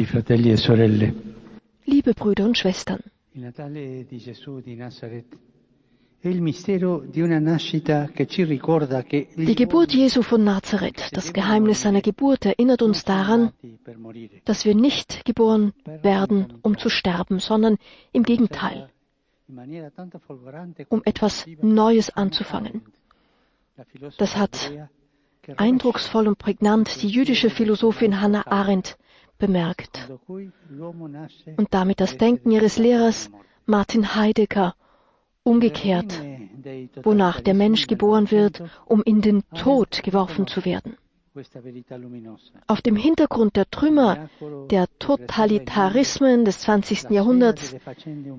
Cari fratelli e sorelle, Liebe Brüder und Schwestern, il Natale di Gesù di Nazareth è il mistero di una nascita che ci ricorda che gli die Geburt Jesu von Nazareth, das Geheimnis seiner Geburt, erinnert uns daran, uomini per morire, dass wir nicht geboren werden, um zu sterben, sondern im Gegenteil, um etwas Neues anzufangen. Das hat eindrucksvoll und prägnant die jüdische Philosophin Hannah Arendt bemerkt und damit das Denken ihres Lehrers Martin Heidegger umgekehrt, wonach der Mensch geboren wird, um in den Tod geworfen zu werden. Auf dem Hintergrund der Trümmer der Totalitarismen des 20. Jahrhunderts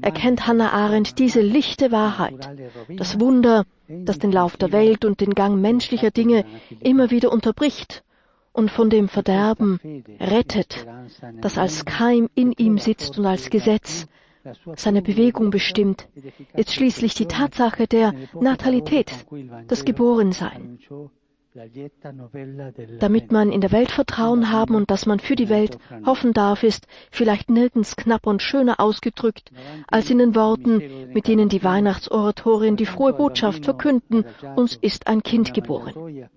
erkennt Hannah Arendt diese lichte Wahrheit, das Wunder, das den Lauf der Welt und den Gang menschlicher Dinge immer wieder unterbricht und von dem Verderben rettet, das als Keim in ihm sitzt und als Gesetz seine Bewegung bestimmt, ist schließlich die Tatsache der Natalität, das Geborensein. Damit man in der Welt Vertrauen haben und dass man für die Welt hoffen darf, ist vielleicht nirgends knapper und schöner ausgedrückt als in den Worten, mit denen die Weihnachtsoratorien die frohe Botschaft verkünden, uns ist ein Kind geboren.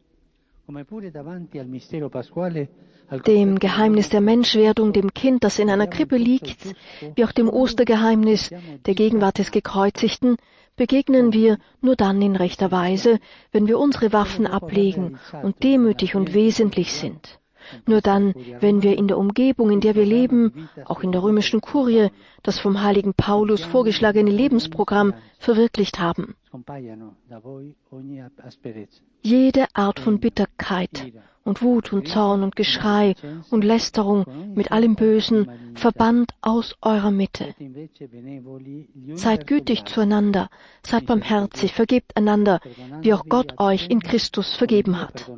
Dem Geheimnis der Menschwerdung, dem Kind, das in einer Krippe liegt, wie auch dem Ostergeheimnis der Gegenwart des Gekreuzigten, begegnen wir nur dann in rechter Weise, wenn wir unsere Waffen ablegen und demütig und wesentlich sind. Nur dann, wenn wir in der Umgebung, in der wir leben, auch in der römischen Kurie, das vom heiligen Paulus vorgeschlagene Lebensprogramm verwirklicht haben. Jede Art von Bitterkeit und Wut und Zorn und Geschrei und Lästerung mit allem Bösen verbannt aus eurer Mitte. Seid gütig zueinander, seid barmherzig, vergebt einander, wie auch Gott euch in Christus vergeben hat.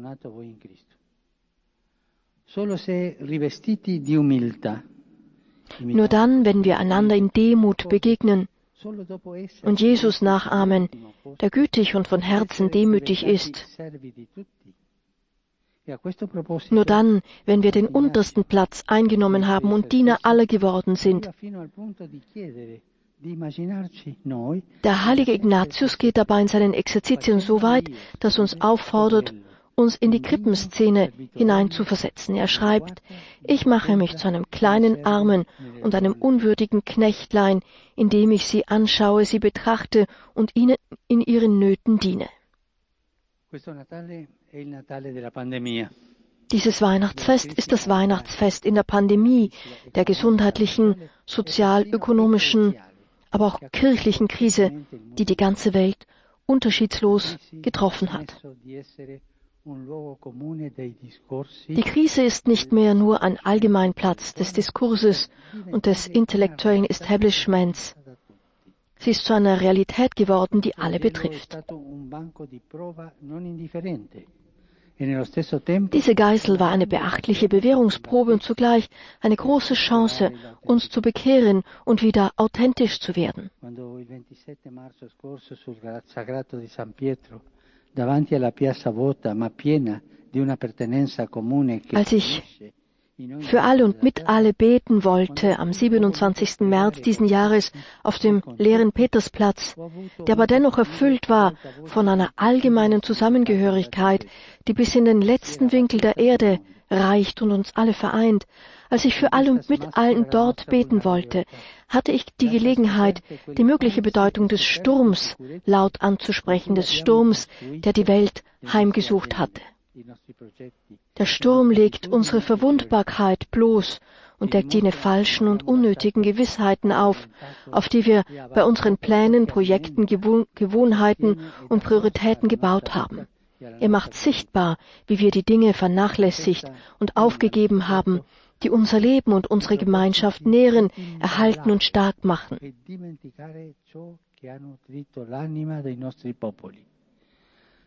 Nur dann, wenn wir einander in Demut begegnen und Jesus nachahmen, der gütig und von Herzen demütig ist, nur dann, wenn wir den untersten Platz eingenommen haben und Diener aller geworden sind. Der heilige Ignatius geht dabei in seinen Exerzitien so weit, dass uns auffordert, uns in die Krippenszene hineinzuversetzen. Er schreibt, ich mache mich zu einem kleinen Armen und einem unwürdigen Knechtlein, indem ich sie anschaue, sie betrachte und ihnen in ihren Nöten diene. Dieses Weihnachtsfest ist das Weihnachtsfest in der Pandemie, der gesundheitlichen, sozial-ökonomischen, aber auch kirchlichen Krise, die die ganze Welt unterschiedslos getroffen hat. Die Krise ist nicht mehr nur ein Allgemeinplatz des Diskurses und des intellektuellen Establishments. Sie ist zu einer Realität geworden, die alle betrifft. Diese Geißel war eine beachtliche Bewährungsprobe und zugleich eine große Chance, uns zu bekehren und wieder authentisch zu werden. Als ich für alle und mit alle beten wollte am 27. März diesen Jahres auf dem leeren Petersplatz, der aber dennoch erfüllt war von einer allgemeinen Zusammengehörigkeit, die bis in den letzten Winkel der Erde reicht und uns alle vereint. Als ich für alle und mit allen dort beten wollte, hatte ich die Gelegenheit, die mögliche Bedeutung des Sturms laut anzusprechen, des Sturms, der die Welt heimgesucht hatte. Der Sturm legt unsere Verwundbarkeit bloß und deckt jene falschen und unnötigen Gewissheiten auf, auf die wir bei unseren Plänen, Projekten, Gewohnheiten und Prioritäten gebaut haben. Er macht sichtbar, wie wir die Dinge vernachlässigt und aufgegeben haben, die unser Leben und unsere Gemeinschaft nähren, erhalten und stark machen.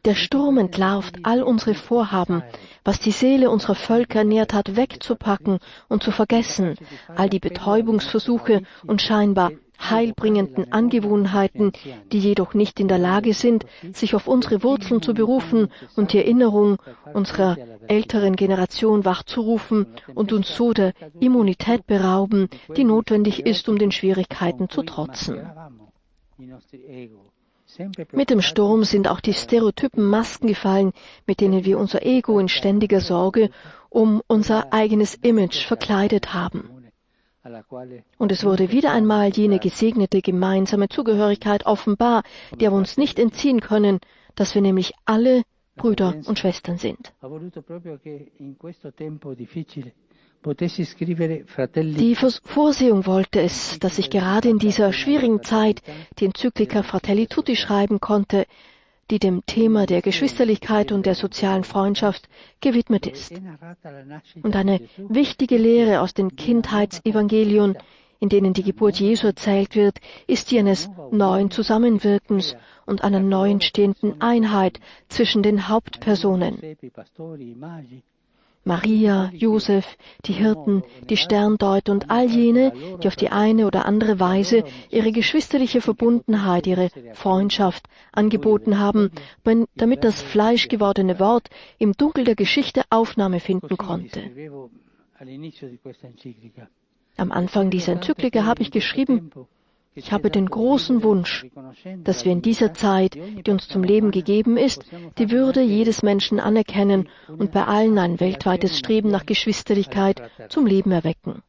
Der Sturm entlarvt all unsere Vorhaben, was die Seele unserer Völker ernährt hat, wegzupacken und zu vergessen, all die Betäubungsversuche und scheinbar heilbringenden Angewohnheiten, die jedoch nicht in der Lage sind, sich auf unsere Wurzeln zu berufen und die Erinnerung unserer älteren Generation wachzurufen und uns so der Immunität berauben, die notwendig ist, um den Schwierigkeiten zu trotzen. Mit dem Sturm sind auch die stereotypen Masken gefallen, mit denen wir unser Ego in ständiger Sorge um unser eigenes Image verkleidet haben. Und es wurde wieder einmal jene gesegnete gemeinsame Zugehörigkeit offenbar, der wir uns nicht entziehen können, dass wir nämlich alle Brüder und Schwestern sind. Die Vorsehung wollte es, dass ich gerade in dieser schwierigen Zeit die Enzyklika Fratelli Tutti schreiben konnte, die dem Thema der Geschwisterlichkeit und der sozialen Freundschaft gewidmet ist. Und eine wichtige Lehre aus den Kindheitsevangelien, in denen die Geburt Jesu erzählt wird, ist die eines neuen Zusammenwirkens und einer neu entstehenden Einheit zwischen den Hauptpersonen. Maria, Josef, die Hirten, die Sterndeuter und all jene, die auf die eine oder andere Weise ihre geschwisterliche Verbundenheit, ihre Freundschaft angeboten haben, damit das fleischgewordene Wort im Dunkel der Geschichte Aufnahme finden konnte. Am Anfang dieser Enzyklika habe ich geschrieben, ich habe den großen Wunsch, dass wir in dieser Zeit, die uns zum Leben gegeben ist, die Würde jedes Menschen anerkennen und bei allen ein weltweites Streben nach Geschwisterlichkeit zum Leben erwecken.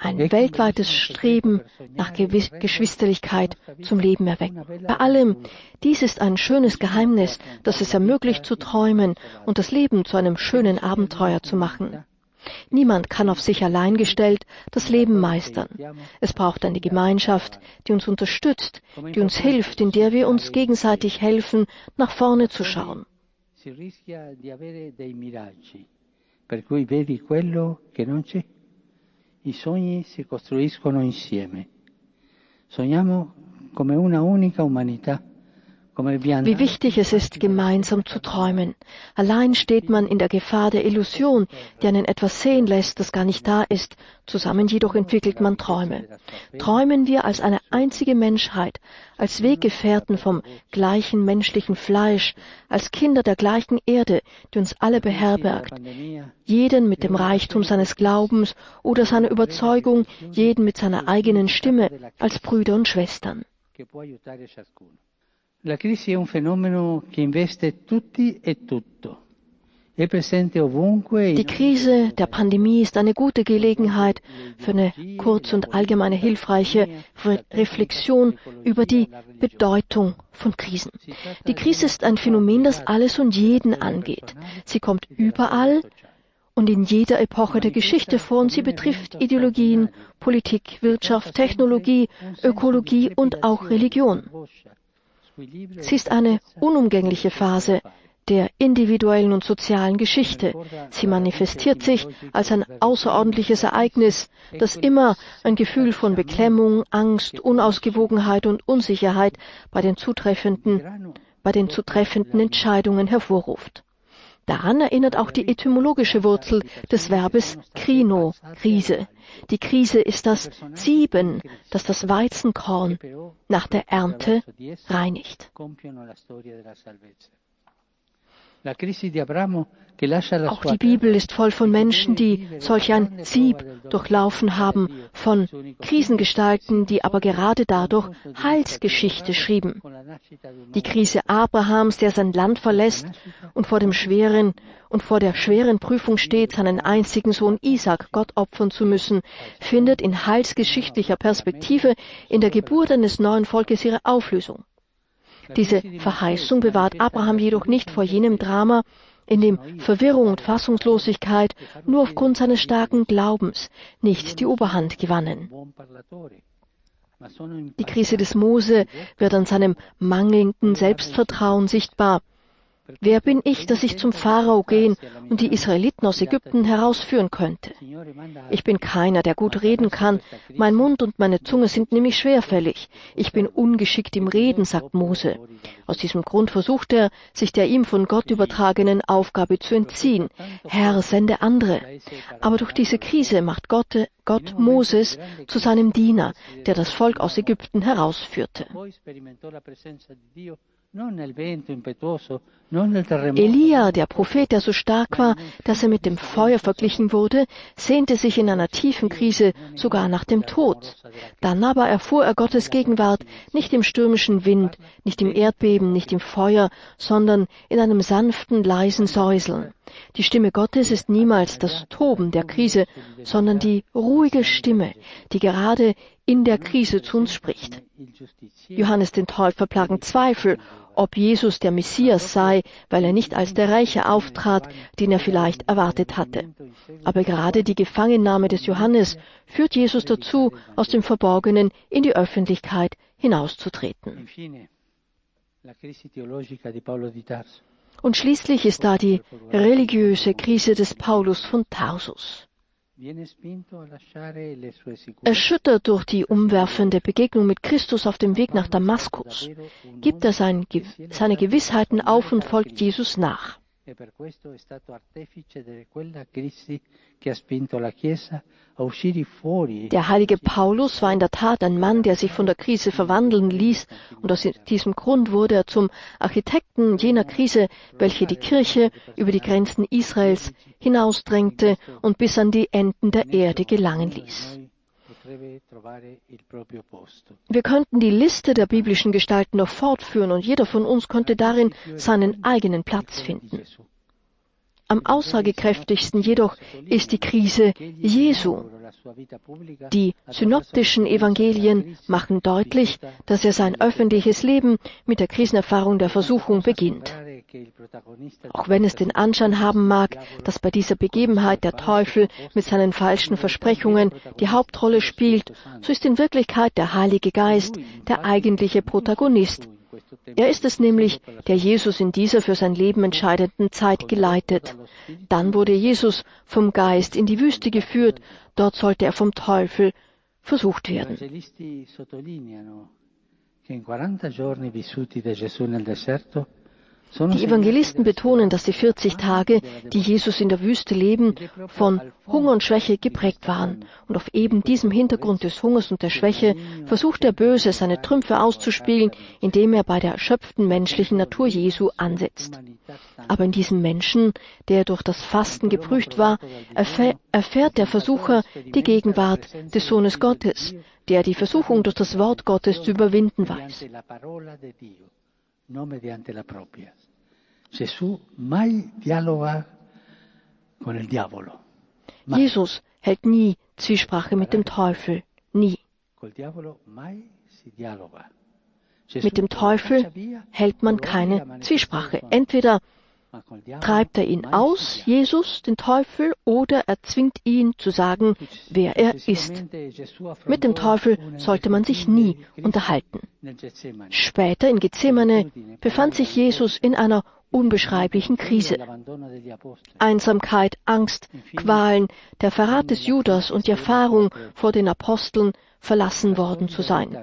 Ein weltweites Streben nach Geschwisterlichkeit zum Leben erwecken. Bei allem, dies ist ein schönes Geheimnis, das es ermöglicht zu träumen und das Leben zu einem schönen Abenteuer zu machen. Niemand kann auf sich allein gestellt das Leben meistern. Es braucht eine Gemeinschaft, die uns unterstützt, die uns hilft, in der wir uns gegenseitig helfen, nach vorne zu schauen. Per cui vedi quello che non c'è. I sogni si costruiscono insieme. Sogniamo come una unica umanità wie wichtig es ist, gemeinsam zu träumen. Allein steht man in der Gefahr der Illusion, die einen etwas sehen lässt, das gar nicht da ist. Zusammen jedoch entwickelt man Träume. Träumen wir als eine einzige Menschheit, als Weggefährten vom gleichen menschlichen Fleisch, als Kinder der gleichen Erde, die uns alle beherbergt. Jeden mit dem Reichtum seines Glaubens oder seiner Überzeugung, jeden mit seiner eigenen Stimme, als Brüder und Schwestern. La crisi è un fenomeno che investe tutti e tutto. Die Krise der Pandemie ist eine gute Gelegenheit für eine kurz und allgemeine hilfreiche Reflexion über die Bedeutung von Krisen. Die Krise ist ein Phänomen, das alles und jeden angeht. Sie kommt überall und in jeder Epoche der Geschichte vor und sie betrifft Ideologien, Politik, Wirtschaft, Technologie, Ökologie und auch Religion. Sie ist eine unumgängliche Phase der individuellen und sozialen Geschichte. Sie manifestiert sich als ein außerordentliches Ereignis, das immer ein Gefühl von Beklemmung, Angst, Unausgewogenheit und Unsicherheit bei den zutreffenden, bei den zutreffenden Entscheidungen hervorruft. Daran erinnert auch die etymologische Wurzel des Verbes krino, Krise. Die Krise ist das Sieben, das das Weizenkorn nach der Ernte reinigt. Auch die Bibel ist voll von Menschen, die solch ein Sieb durchlaufen haben, von Krisengestalten, die aber gerade dadurch Heilsgeschichte schrieben. Die Krise Abrahams, der sein Land verlässt und vor dem schweren und vor der schweren Prüfung steht, seinen einzigen Sohn Isaac Gott opfern zu müssen, findet in heilsgeschichtlicher Perspektive in der Geburt eines neuen Volkes ihre Auflösung. Diese Verheißung bewahrt Abraham jedoch nicht vor jenem Drama, in dem Verwirrung und Fassungslosigkeit nur aufgrund seines starken Glaubens nicht die Oberhand gewannen. Die Krise des Mose wird an seinem mangelnden Selbstvertrauen sichtbar. Wer bin ich, dass ich zum Pharao gehen und die Israeliten aus Ägypten herausführen könnte? Ich bin keiner, der gut reden kann. Mein Mund und meine Zunge sind nämlich schwerfällig. Ich bin ungeschickt im Reden, sagt Mose. Aus diesem Grund versucht er, sich der ihm von Gott übertragenen Aufgabe zu entziehen. Herr, sende andere. Aber durch diese Krise macht Gott, Gott Moses zu seinem Diener, der das Volk aus Ägypten herausführte. Elia, der Prophet, der so stark war, dass er mit dem Feuer verglichen wurde, sehnte sich in einer tiefen Krise sogar nach dem Tod. Dann aber erfuhr er Gottes Gegenwart nicht im stürmischen Wind, nicht im Erdbeben, nicht im Feuer, sondern in einem sanften, leisen Säuseln. Die Stimme Gottes ist niemals das Toben der Krise, sondern die ruhige Stimme, die gerade in der Krise zu uns spricht. Johannes den Täufer plagen Zweifel, ob Jesus der Messias sei, weil er nicht als der Reiche auftrat, den er vielleicht erwartet hatte. Aber gerade die Gefangennahme des Johannes führt Jesus dazu, aus dem Verborgenen in die Öffentlichkeit hinauszutreten. Und schließlich ist da die religiöse Krise des Paulus von Tarsus. Erschüttert durch die umwerfende Begegnung mit Christus auf dem Weg nach Damaskus, gibt er sein, seine Gewissheiten auf und folgt Jesus nach. E per questo è stato artefice di quella crisi che ha spinto la Chiesa a uscire fuori. Der heilige Paulus war in der Tat ein Mann, der sich von der Krise verwandeln ließ, und aus diesem Grund wurde er zum Architekten jener Krise, welche die Kirche über die Grenzen Israels hinausdrängte und bis an die Enden der Erde gelangen ließ. Wir könnten die Liste der biblischen Gestalten noch fortführen und jeder von uns könnte darin seinen eigenen Platz finden. Am aussagekräftigsten jedoch ist die Krise Jesu. Die synoptischen Evangelien machen deutlich, dass er sein öffentliches Leben mit der Krisenerfahrung der Versuchung beginnt. Auch wenn es den Anschein haben mag, dass bei dieser Begebenheit der Teufel mit seinen falschen Versprechungen die Hauptrolle spielt, so ist in Wirklichkeit der Heilige Geist der eigentliche Protagonist er ist es nämlich, der Jesus in dieser für sein Leben entscheidenden Zeit geleitet. Dann wurde Jesus vom Geist in die Wüste geführt, dort sollte er vom Teufel versucht werden. Die Evangelisten betonen, dass die 40 Tage, die Jesus in der Wüste leben, von Hunger und Schwäche geprägt waren. Und auf eben diesem Hintergrund des Hungers und der Schwäche versucht der Böse, seine Trümpfe auszuspielen, indem er bei der erschöpften menschlichen Natur Jesu ansetzt. Aber in diesem Menschen, der durch das Fasten geprüft war, erfährt der Versucher die Gegenwart des Sohnes Gottes, der die Versuchung durch das Wort Gottes zu überwinden weiß no mediante la propia. Gesù mai dialoga con il diavolo. Mai. Jesus hält nie Zwiesprache mit dem Teufel. Nie. Mit dem Teufel hält man keine Zwiesprache. Entweder Treibt er ihn aus, Jesus, den Teufel, oder er zwingt ihn zu sagen, wer er ist. Mit dem Teufel sollte man sich nie unterhalten. Später in Gethsemane befand sich Jesus in einer unbeschreiblichen Krise. Einsamkeit, Angst, Qualen, der Verrat des Judas und die Erfahrung vor den Aposteln verlassen worden zu sein.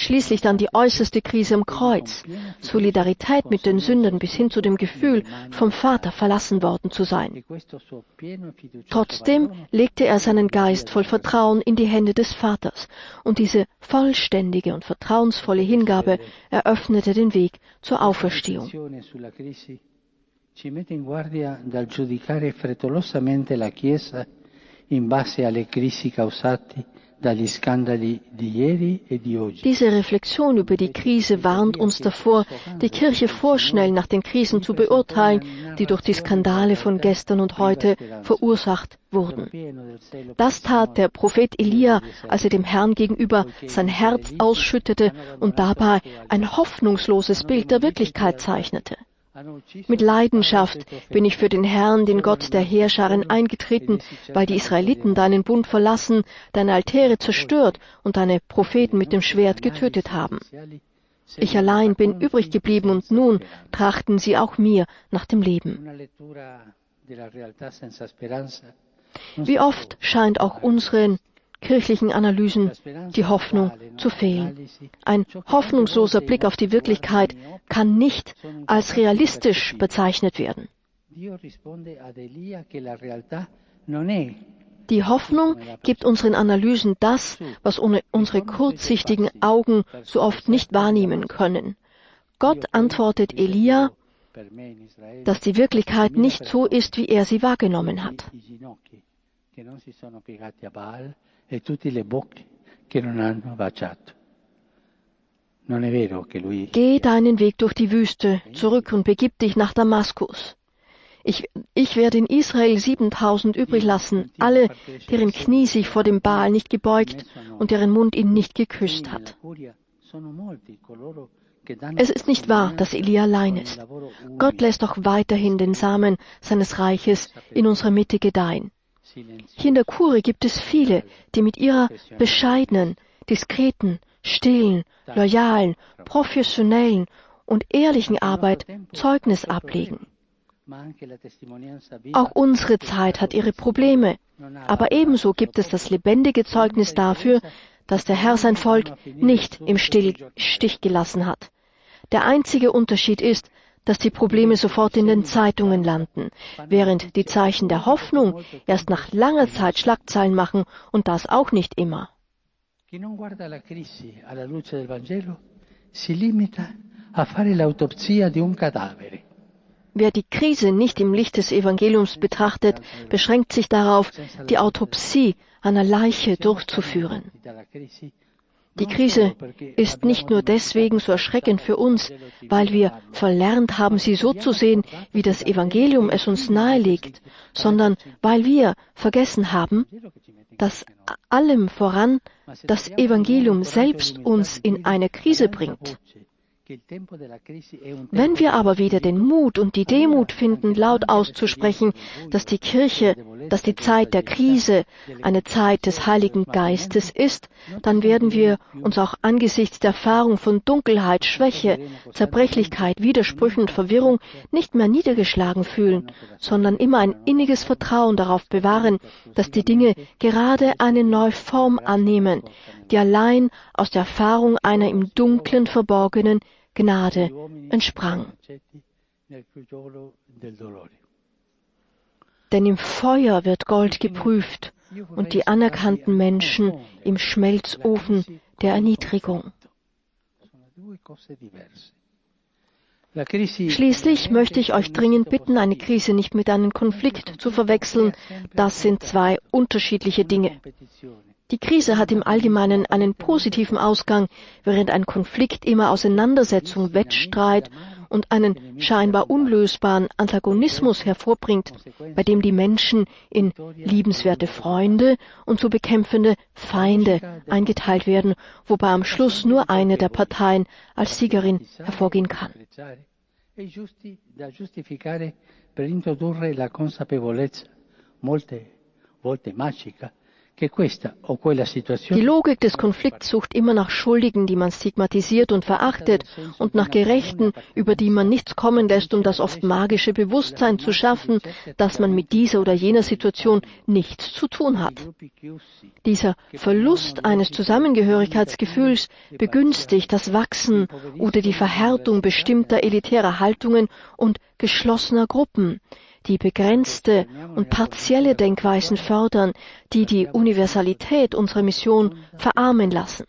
Schließlich dann die äußerste Krise am Kreuz, Solidarität mit den Sündern bis hin zu dem Gefühl, vom Vater verlassen worden zu sein. Trotzdem legte er seinen Geist voll Vertrauen in die Hände des Vaters, und diese vollständige und vertrauensvolle Hingabe eröffnete den Weg zur Auferstehung. In base alle crisi causate Diese Reflexion über die Krise warnt uns davor, die Kirche vorschnell nach den Krisen zu beurteilen, die durch die Skandale von gestern und heute verursacht wurden. Das tat der Prophet Elia, als er dem Herrn gegenüber sein Herz ausschüttete und dabei ein hoffnungsloses Bild der Wirklichkeit zeichnete. Mit Leidenschaft bin ich für den Herrn, den Gott der Heerscharen, eingetreten, weil die Israeliten deinen Bund verlassen, deine Altäre zerstört und deine Propheten mit dem Schwert getötet haben. Ich allein bin übrig geblieben und nun trachten sie auch mir nach dem Leben. Wie oft scheint auch unseren kirchlichen Analysen die Hoffnung zu fehlen. Ein hoffnungsloser Blick auf die Wirklichkeit kann nicht als realistisch bezeichnet werden. Die Hoffnung gibt unseren Analysen das, was unsere kurzsichtigen Augen so oft nicht wahrnehmen können. Gott antwortet Elia, dass die Wirklichkeit nicht so ist, wie er sie wahrgenommen hat e tutte le bocche che non hanno baciato. Geh deinen Weg durch die Wüste zurück und begib dich nach Damaskus. Ich, ich werde in Israel 7000 übrig lassen, alle, deren Knie sich vor dem Baal nicht gebeugt und deren Mund ihn nicht geküsst hat. Es ist nicht wahr, dass Elia allein ist. Gott lässt auch weiterhin den Samen seines Reiches in unserer Mitte gedeihen. Hier in der Kure gibt es viele, die mit ihrer bescheidenen, diskreten, stillen, loyalen, professionellen und ehrlichen Arbeit Zeugnis ablegen. Auch unsere Zeit hat ihre Probleme, aber ebenso gibt es das lebendige Zeugnis dafür, dass der Herr sein Volk nicht im Stich gelassen hat. Der einzige Unterschied ist, dass die Probleme sofort in den Zeitungen landen, während die Zeichen der Hoffnung erst nach langer Zeit Schlagzeilen machen und das auch nicht immer. Wer die Krise nicht im Licht des Evangeliums betrachtet, beschränkt sich darauf, die Autopsie einer Leiche durchzuführen. Die Krise ist nicht nur deswegen so erschreckend für uns, weil wir verlernt haben, sie so zu sehen, wie das Evangelium es uns nahelegt, sondern weil wir vergessen haben, dass allem voran das Evangelium selbst uns in eine Krise bringt. Wenn wir aber wieder den Mut und die Demut finden, laut auszusprechen, dass die Kirche, dass die Zeit der Krise eine Zeit des Heiligen Geistes ist, dann werden wir uns auch angesichts der Erfahrung von Dunkelheit, Schwäche, Zerbrechlichkeit, Widersprüchen und Verwirrung nicht mehr niedergeschlagen fühlen, sondern immer ein inniges Vertrauen darauf bewahren, dass die Dinge gerade eine neue Form annehmen, die allein aus der Erfahrung einer im Dunklen verborgenen Gnade entsprang. Denn im Feuer wird Gold geprüft und die anerkannten Menschen im Schmelzofen der Erniedrigung. Schließlich möchte ich euch dringend bitten, eine Krise nicht mit einem Konflikt zu verwechseln. Das sind zwei unterschiedliche Dinge. Die Krise hat im Allgemeinen einen positiven Ausgang, während ein Konflikt immer Auseinandersetzung, Wettstreit und einen scheinbar unlösbaren Antagonismus hervorbringt, bei dem die Menschen in liebenswerte Freunde und zu bekämpfende Feinde eingeteilt werden, wobei am Schluss nur eine der Parteien als Siegerin hervorgehen kann. molte volte magica die Logik des Konflikts sucht immer nach Schuldigen, die man stigmatisiert und verachtet, und nach Gerechten, über die man nichts kommen lässt, um das oft magische Bewusstsein zu schaffen, dass man mit dieser oder jener Situation nichts zu tun hat. Dieser Verlust eines Zusammengehörigkeitsgefühls begünstigt das Wachsen oder die Verhärtung bestimmter elitärer Haltungen und geschlossener Gruppen, die begrenzte und partielle Denkweisen fördern, die die Universalität unserer Mission verarmen lassen.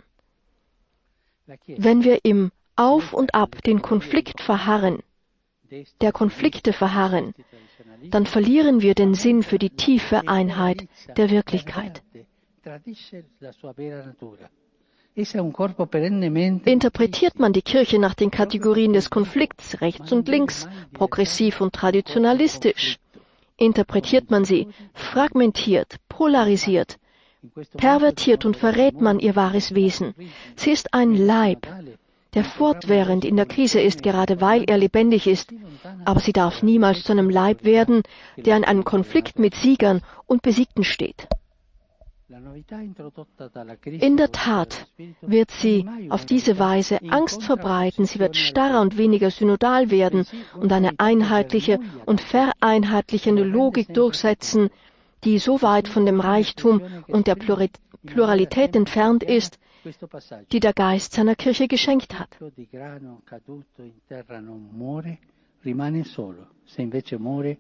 Wenn wir im Auf und Ab den Konflikt verharren, der Konflikte verharren, dann verlieren wir den Sinn für die tiefe Einheit der Wirklichkeit. Interpretiert man die Kirche nach den Kategorien des Konflikts rechts und links, progressiv und traditionalistisch? Interpretiert man sie fragmentiert, polarisiert, pervertiert und verrät man ihr wahres Wesen? Sie ist ein Leib, der fortwährend in der Krise ist, gerade weil er lebendig ist, aber sie darf niemals zu einem Leib werden, der in einem Konflikt mit Siegern und Besiegten steht. In der Tat wird sie auf diese Weise Angst verbreiten, sie wird starrer und weniger synodal werden und eine einheitliche und vereinheitlichende Logik durchsetzen, die so weit von dem Reichtum und der Pluralität entfernt ist, die der Geist seiner Kirche geschenkt hat.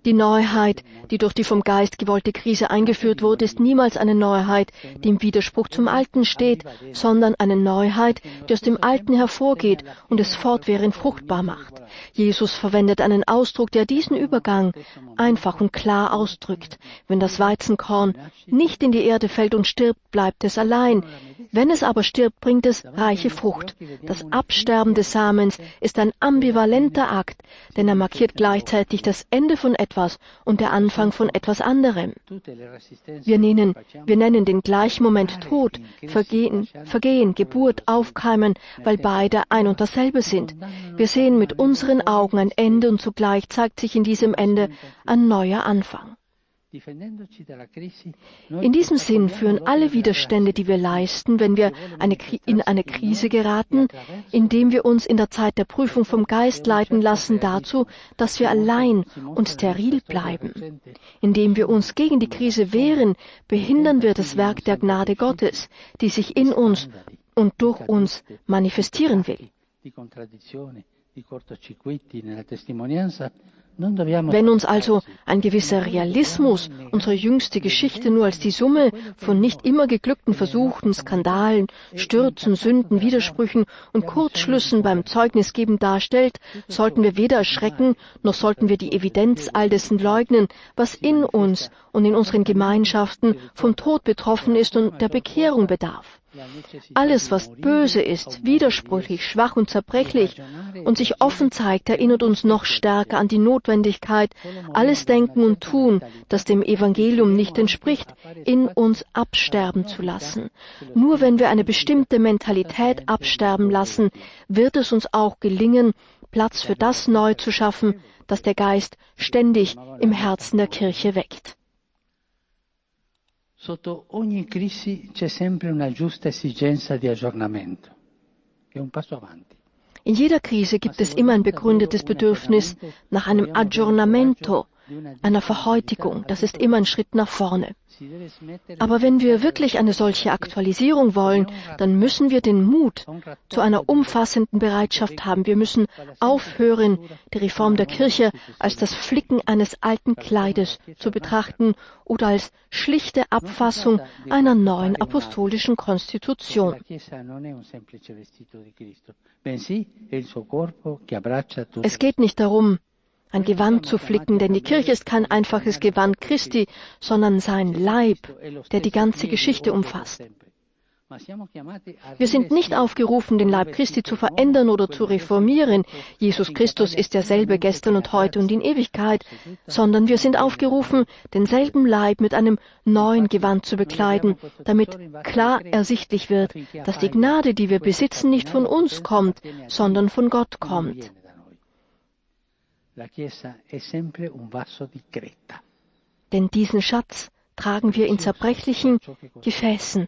Die Neuheit, die durch die vom Geist gewollte Krise eingeführt wurde, ist niemals eine Neuheit, die im Widerspruch zum Alten steht, sondern eine Neuheit, die aus dem Alten hervorgeht und es fortwährend fruchtbar macht. Jesus verwendet einen Ausdruck, der diesen Übergang einfach und klar ausdrückt. Wenn das Weizenkorn nicht in die Erde fällt und stirbt, bleibt es allein. Wenn es aber stirbt, bringt es reiche Frucht. Das Absterben des Samens ist ein ambivalenter Akt, denn er markiert gleichzeitig das Ende von etwas und der Anfang von etwas anderem. Wir nennen, wir nennen den gleichen Moment Tod, Vergehen, Vergehen, Geburt, Aufkeimen, weil beide ein und dasselbe sind. Wir sehen mit unseren Augen ein Ende und zugleich zeigt sich in diesem Ende ein neuer Anfang. In diesem Sinn führen alle Widerstände, die wir leisten, wenn wir eine, in eine Krise geraten, indem wir uns in der Zeit der Prüfung vom Geist leiten lassen, dazu, dass wir allein und steril bleiben. Indem wir uns gegen die Krise wehren, behindern wir das Werk der Gnade Gottes, die sich in uns und durch uns manifestieren will. Wenn uns also ein gewisser Realismus unsere jüngste Geschichte nur als die Summe von nicht immer geglückten Versuchen, Skandalen, Stürzen, Sünden, Widersprüchen und Kurzschlüssen beim Zeugnisgeben darstellt, sollten wir weder erschrecken, noch sollten wir die Evidenz all dessen leugnen, was in uns und in unseren Gemeinschaften vom Tod betroffen ist und der Bekehrung bedarf. Alles, was böse ist, widersprüchlich, schwach und zerbrechlich und sich offen zeigt, erinnert uns noch stärker an die Notwendigkeit, alles Denken und Tun, das dem Evangelium nicht entspricht, in uns absterben zu lassen. Nur wenn wir eine bestimmte Mentalität absterben lassen, wird es uns auch gelingen, Platz für das neu zu schaffen, das der Geist ständig im Herzen der Kirche weckt. Sotto ogni crisi c'è sempre una giusta esigenza di aggiornamento, che è un passo avanti. In jeder Krise gibt es immer ein begründetes Bedürfnis nach einem Aggiornamento, einer Verhäutigung. Das ist immer ein Schritt nach vorne. Aber wenn wir wirklich eine solche Aktualisierung wollen, dann müssen wir den Mut zu einer umfassenden Bereitschaft haben. Wir müssen aufhören, die Reform der Kirche als das Flicken eines alten Kleides zu betrachten oder als schlichte Abfassung einer neuen apostolischen Konstitution. Es geht nicht darum, ein Gewand zu flicken, denn die Kirche ist kein einfaches Gewand Christi, sondern sein Leib, der die ganze Geschichte umfasst. Wir sind nicht aufgerufen, den Leib Christi zu verändern oder zu reformieren. Jesus Christus ist derselbe gestern und heute und in Ewigkeit, sondern wir sind aufgerufen, denselben Leib mit einem neuen Gewand zu bekleiden, damit klar ersichtlich wird, dass die Gnade, die wir besitzen, nicht von uns kommt, sondern von Gott kommt. Denn diesen Schatz tragen wir in zerbrechlichen Gefäßen.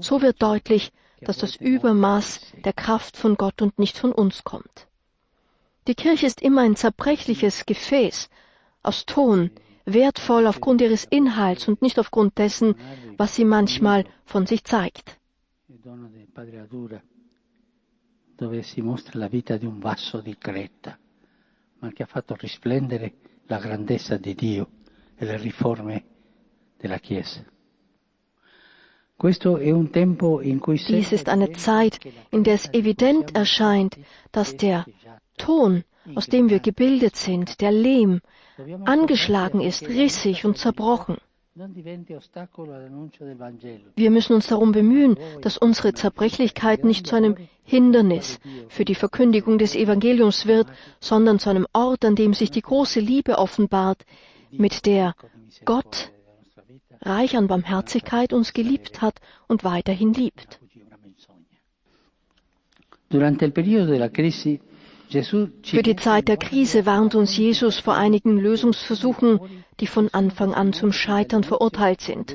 So wird deutlich, dass das Übermaß der Kraft von Gott und nicht von uns kommt. Die Kirche ist immer ein zerbrechliches Gefäß aus Ton, wertvoll aufgrund ihres Inhalts und nicht aufgrund dessen, was sie manchmal von sich zeigt. dove si mostra la vita di un vaso di creta ma che ha fatto risplendere la grandezza di Dio e le riforme della Chiesa. Dies ist eine Zeit, in der es evident erscheint, dass der Ton, aus dem wir gebildet sind, der Lehm, angeschlagen ist, rissig und zerbrochen. Wir müssen uns darum bemühen, dass unsere Zerbrechlichkeit nicht zu einem Hindernis für die Verkündigung des Evangeliums wird, sondern zu einem Ort, an dem sich die große Liebe offenbart, mit der Gott, reich an Barmherzigkeit, uns geliebt hat und weiterhin liebt. Durante il periodo della crisi für die Zeit der Krise warnt uns Jesus vor einigen Lösungsversuchen, die von Anfang an zum Scheitern verurteilt sind.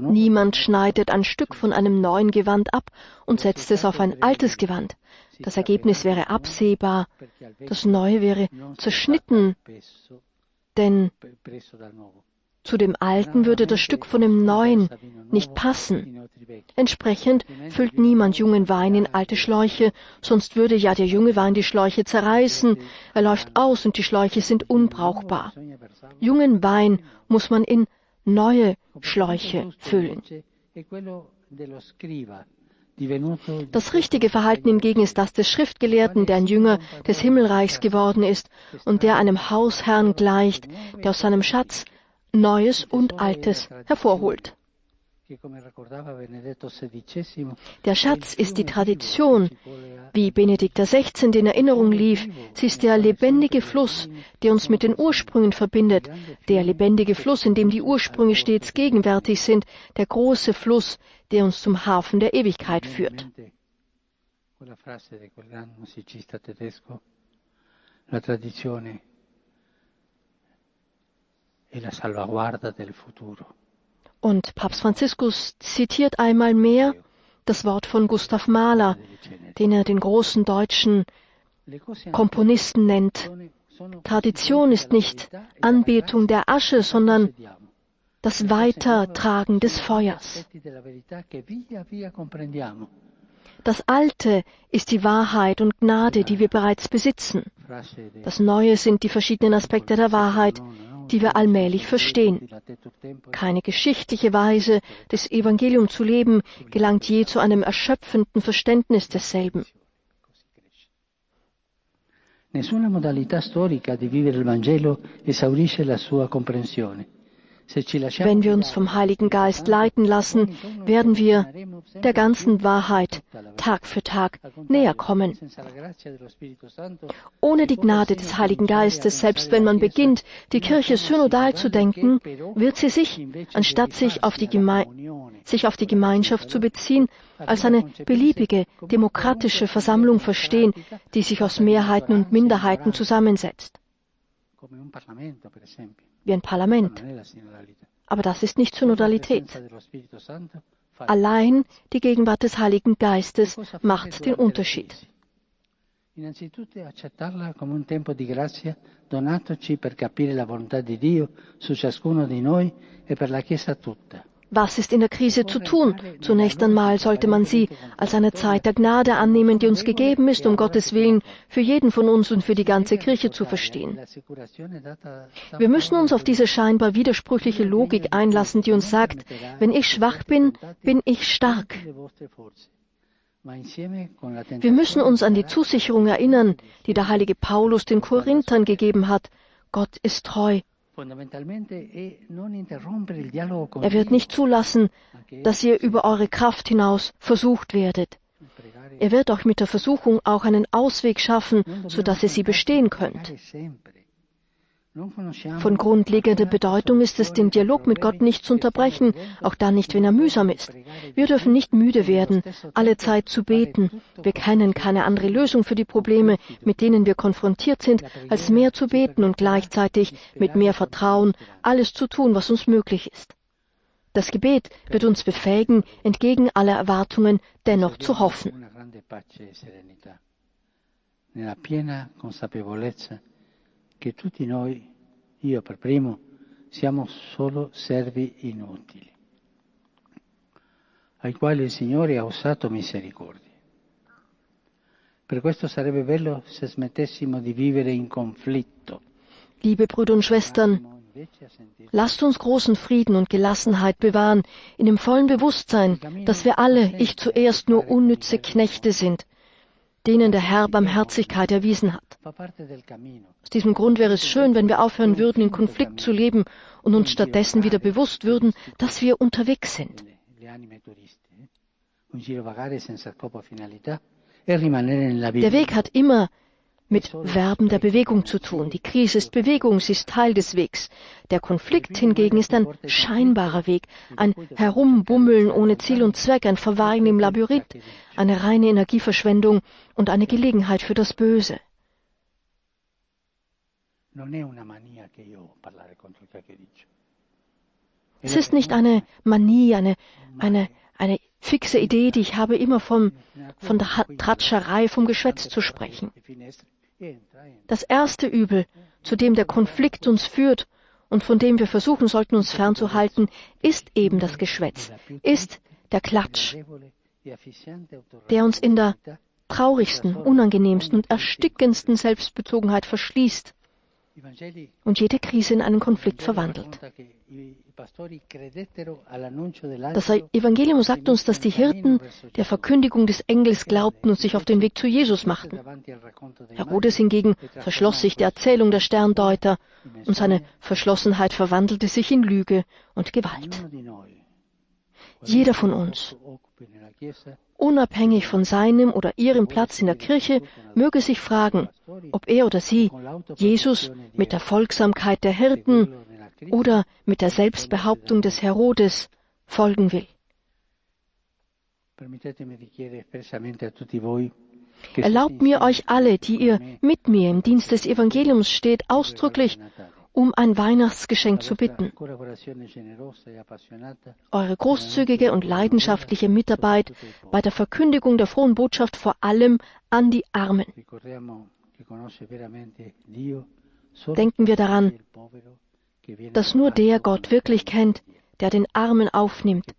Niemand schneidet ein Stück von einem neuen Gewand ab und setzt es auf ein altes Gewand. Das Ergebnis wäre absehbar, das Neue wäre zerschnitten, denn zu dem Alten würde das Stück von dem Neuen nicht passen. Entsprechend füllt niemand jungen Wein in alte Schläuche, sonst würde ja der junge Wein die Schläuche zerreißen, er läuft aus und die Schläuche sind unbrauchbar. Jungen Wein muss man in neue Schläuche füllen. Das richtige Verhalten hingegen ist das des Schriftgelehrten, der ein Jünger des Himmelreichs geworden ist und der einem Hausherrn gleicht, der aus seinem Schatz Neues und Altes hervorholt. Der Schatz ist die Tradition, wie Benedikt XVI. in Erinnerung lief. Sie ist der lebendige Fluss, der uns mit den Ursprüngen verbindet, der lebendige Fluss, in dem die Ursprünge stets gegenwärtig sind, der große Fluss, der uns zum Hafen der Ewigkeit führt. La tradizione e la salvaguarda del futuro. Und Papst Franziskus zitiert einmal mehr das Wort von Gustav Mahler, den er den großen deutschen Komponisten nennt. Tradition ist nicht Anbetung der Asche, sondern das Weitertragen des Feuers. Das Alte ist die Wahrheit und Gnade, die wir bereits besitzen. Das Neue sind die verschiedenen Aspekte der Wahrheit, die wir allmählich verstehen. Keine geschichtliche Weise, das Evangelium zu leben, gelangt je zu einem erschöpfenden Verständnis desselben. Nessuna modalità storica di vivere il Vangelo esaurisce la sua comprensione. Wenn wir uns vom Heiligen Geist leiten lassen, werden wir der ganzen Wahrheit Tag für Tag näher kommen. Ohne die Gnade des Heiligen Geistes, selbst wenn man beginnt, die Kirche synodal zu denken, wird sie sich, anstatt sich auf die, Geme sich auf die Gemeinschaft zu beziehen, als eine beliebige demokratische Versammlung verstehen, die sich aus Mehrheiten und Minderheiten zusammensetzt wie ein Parlament. Aber das ist nicht Synodalität. Allein die Gegenwart des Heiligen Geistes macht den Unterschied. Innanzitutto accettarla come un tempo di grazia donatoci per capire la volontà di Dio su ciascuno di noi e per la Chiesa tutta. Was ist in der Krise zu tun? Zunächst einmal sollte man sie als eine Zeit der Gnade annehmen, die uns gegeben ist, um Gottes Willen für jeden von uns und für die ganze Kirche zu verstehen. Wir müssen uns auf diese scheinbar widersprüchliche Logik einlassen, die uns sagt, wenn ich schwach bin, bin ich stark. Wir müssen uns an die Zusicherung erinnern, die der heilige Paulus den Korinthern gegeben hat. Gott ist treu er wird nicht zulassen, dass ihr über eure Kraft hinaus versucht werdet. Er wird euch mit der Versuchung auch einen Ausweg schaffen, sodass ihr sie bestehen könnt. Von grundlegender Bedeutung ist es, den Dialog mit Gott nicht zu unterbrechen, auch dann nicht, wenn er mühsam ist. Wir dürfen nicht müde werden, alle Zeit zu beten. Wir kennen keine andere Lösung für die Probleme, mit denen wir konfrontiert sind, als mehr zu beten und gleichzeitig mit mehr Vertrauen alles zu tun, was uns möglich ist. Das Gebet wird uns befähigen, entgegen aller Erwartungen dennoch zu hoffen. Nella piena consapevolezza che tutti noi, io per primo, siamo solo servi inutili, ai quali il Signore ha usato misericordia. Per questo sarebbe bello se smettessimo di vivere in conflitto. Liebe Brüder und Schwestern, lasst uns großen Frieden und Gelassenheit bewahren, in dem vollen Bewusstsein, dass wir alle, ich zuerst, nur unnütze Knechte sind, denen der Herr Barmherzigkeit erwiesen hat. Aus diesem Grund wäre es schön, wenn wir aufhören würden, in Konflikt zu leben und uns stattdessen wieder bewusst würden, dass wir unterwegs sind. Der Weg hat immer mit Verben der Bewegung zu tun. Die Krise ist Bewegung, sie ist Teil des Wegs. Der Konflikt hingegen ist ein scheinbarer Weg, ein Herumbummeln ohne Ziel und Zweck, ein Verweilen im Labyrinth, eine reine Energieverschwendung und eine Gelegenheit für das Böse. Es ist nicht eine Manie, eine, eine, eine fixe Idee, die ich habe, immer vom, von der Tratscherei, vom Geschwätz zu sprechen. Das erste Übel, zu dem der Konflikt uns führt und von dem wir versuchen sollten, uns fernzuhalten, ist eben das Geschwätz, ist der Klatsch, der uns in der traurigsten, unangenehmsten und erstickendsten Selbstbezogenheit verschließt und jede Krise in einen Konflikt verwandelt. Das Evangelium sagt uns, dass die Hirten der Verkündigung des Engels glaubten und sich auf den Weg zu Jesus machten. Herodes hingegen verschloss sich der Erzählung der Sterndeuter und seine Verschlossenheit verwandelte sich in Lüge und Gewalt. Jeder von uns, unabhängig von seinem oder ihrem Platz in der Kirche, möge sich fragen, ob er oder sie Jesus mit der Folgsamkeit der Hirten oder mit der Selbstbehauptung des Herodes folgen will. Erlaubt mir euch alle, die ihr mit mir im Dienst des Evangeliums steht, ausdrücklich um ein Weihnachtsgeschenk zu bitten. Eure großzügige und leidenschaftliche Mitarbeit bei der Verkündigung der frohen Botschaft vor allem an die Armen. Denken wir daran, dass nur der Gott wirklich kennt, der den Armen aufnimmt,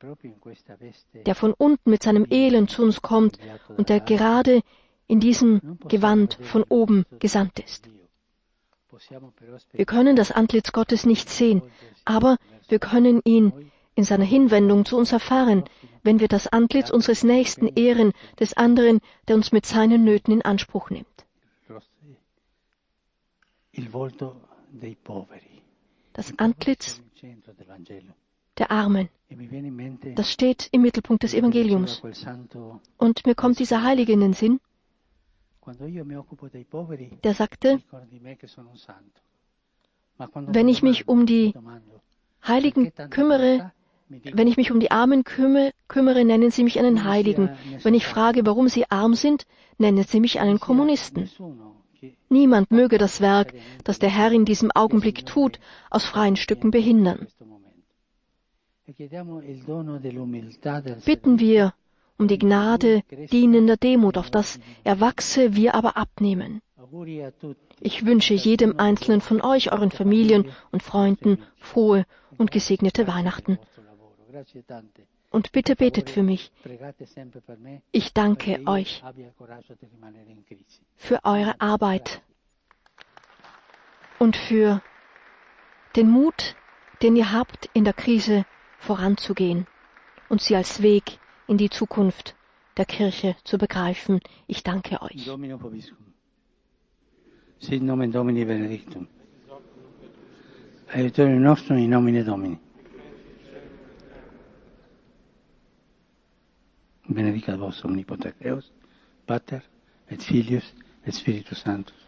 der von unten mit seinem Elend zu uns kommt und der gerade in diesem Gewand von oben gesandt ist. Wir können das Antlitz Gottes nicht sehen, aber wir können ihn in seiner Hinwendung zu uns erfahren, wenn wir das Antlitz unseres Nächsten ehren, des anderen, der uns mit seinen Nöten in Anspruch nimmt. Das Antlitz der Armen. Das steht im Mittelpunkt des Evangeliums. Und mir kommt dieser Heilige in den Sinn, der sagte, wenn ich mich um die Heiligen kümmere, wenn ich mich um die Armen kümmere, kümmere, nennen Sie mich einen Heiligen. Wenn ich frage, warum Sie arm sind, nennen Sie mich einen Kommunisten. Niemand möge das Werk, das der Herr in diesem Augenblick tut, aus freien Stücken behindern. Bitten wir um die Gnade dienender Demut, auf das er wachse, wir aber abnehmen. Ich wünsche jedem Einzelnen von euch, euren Familien und Freunden frohe und gesegnete Weihnachten. Und bitte betet für mich. Ich danke euch für eure Arbeit und für den Mut, den ihr habt, in der Krise voranzugehen und sie als Weg in die Zukunft der Kirche zu begreifen. Ich danke euch. Sit nomen Domini benedictum. Aiutore nostro in nomine Domini. Benedicat vos omnipotens Deus, Pater et Filius et Spiritus Sanctus.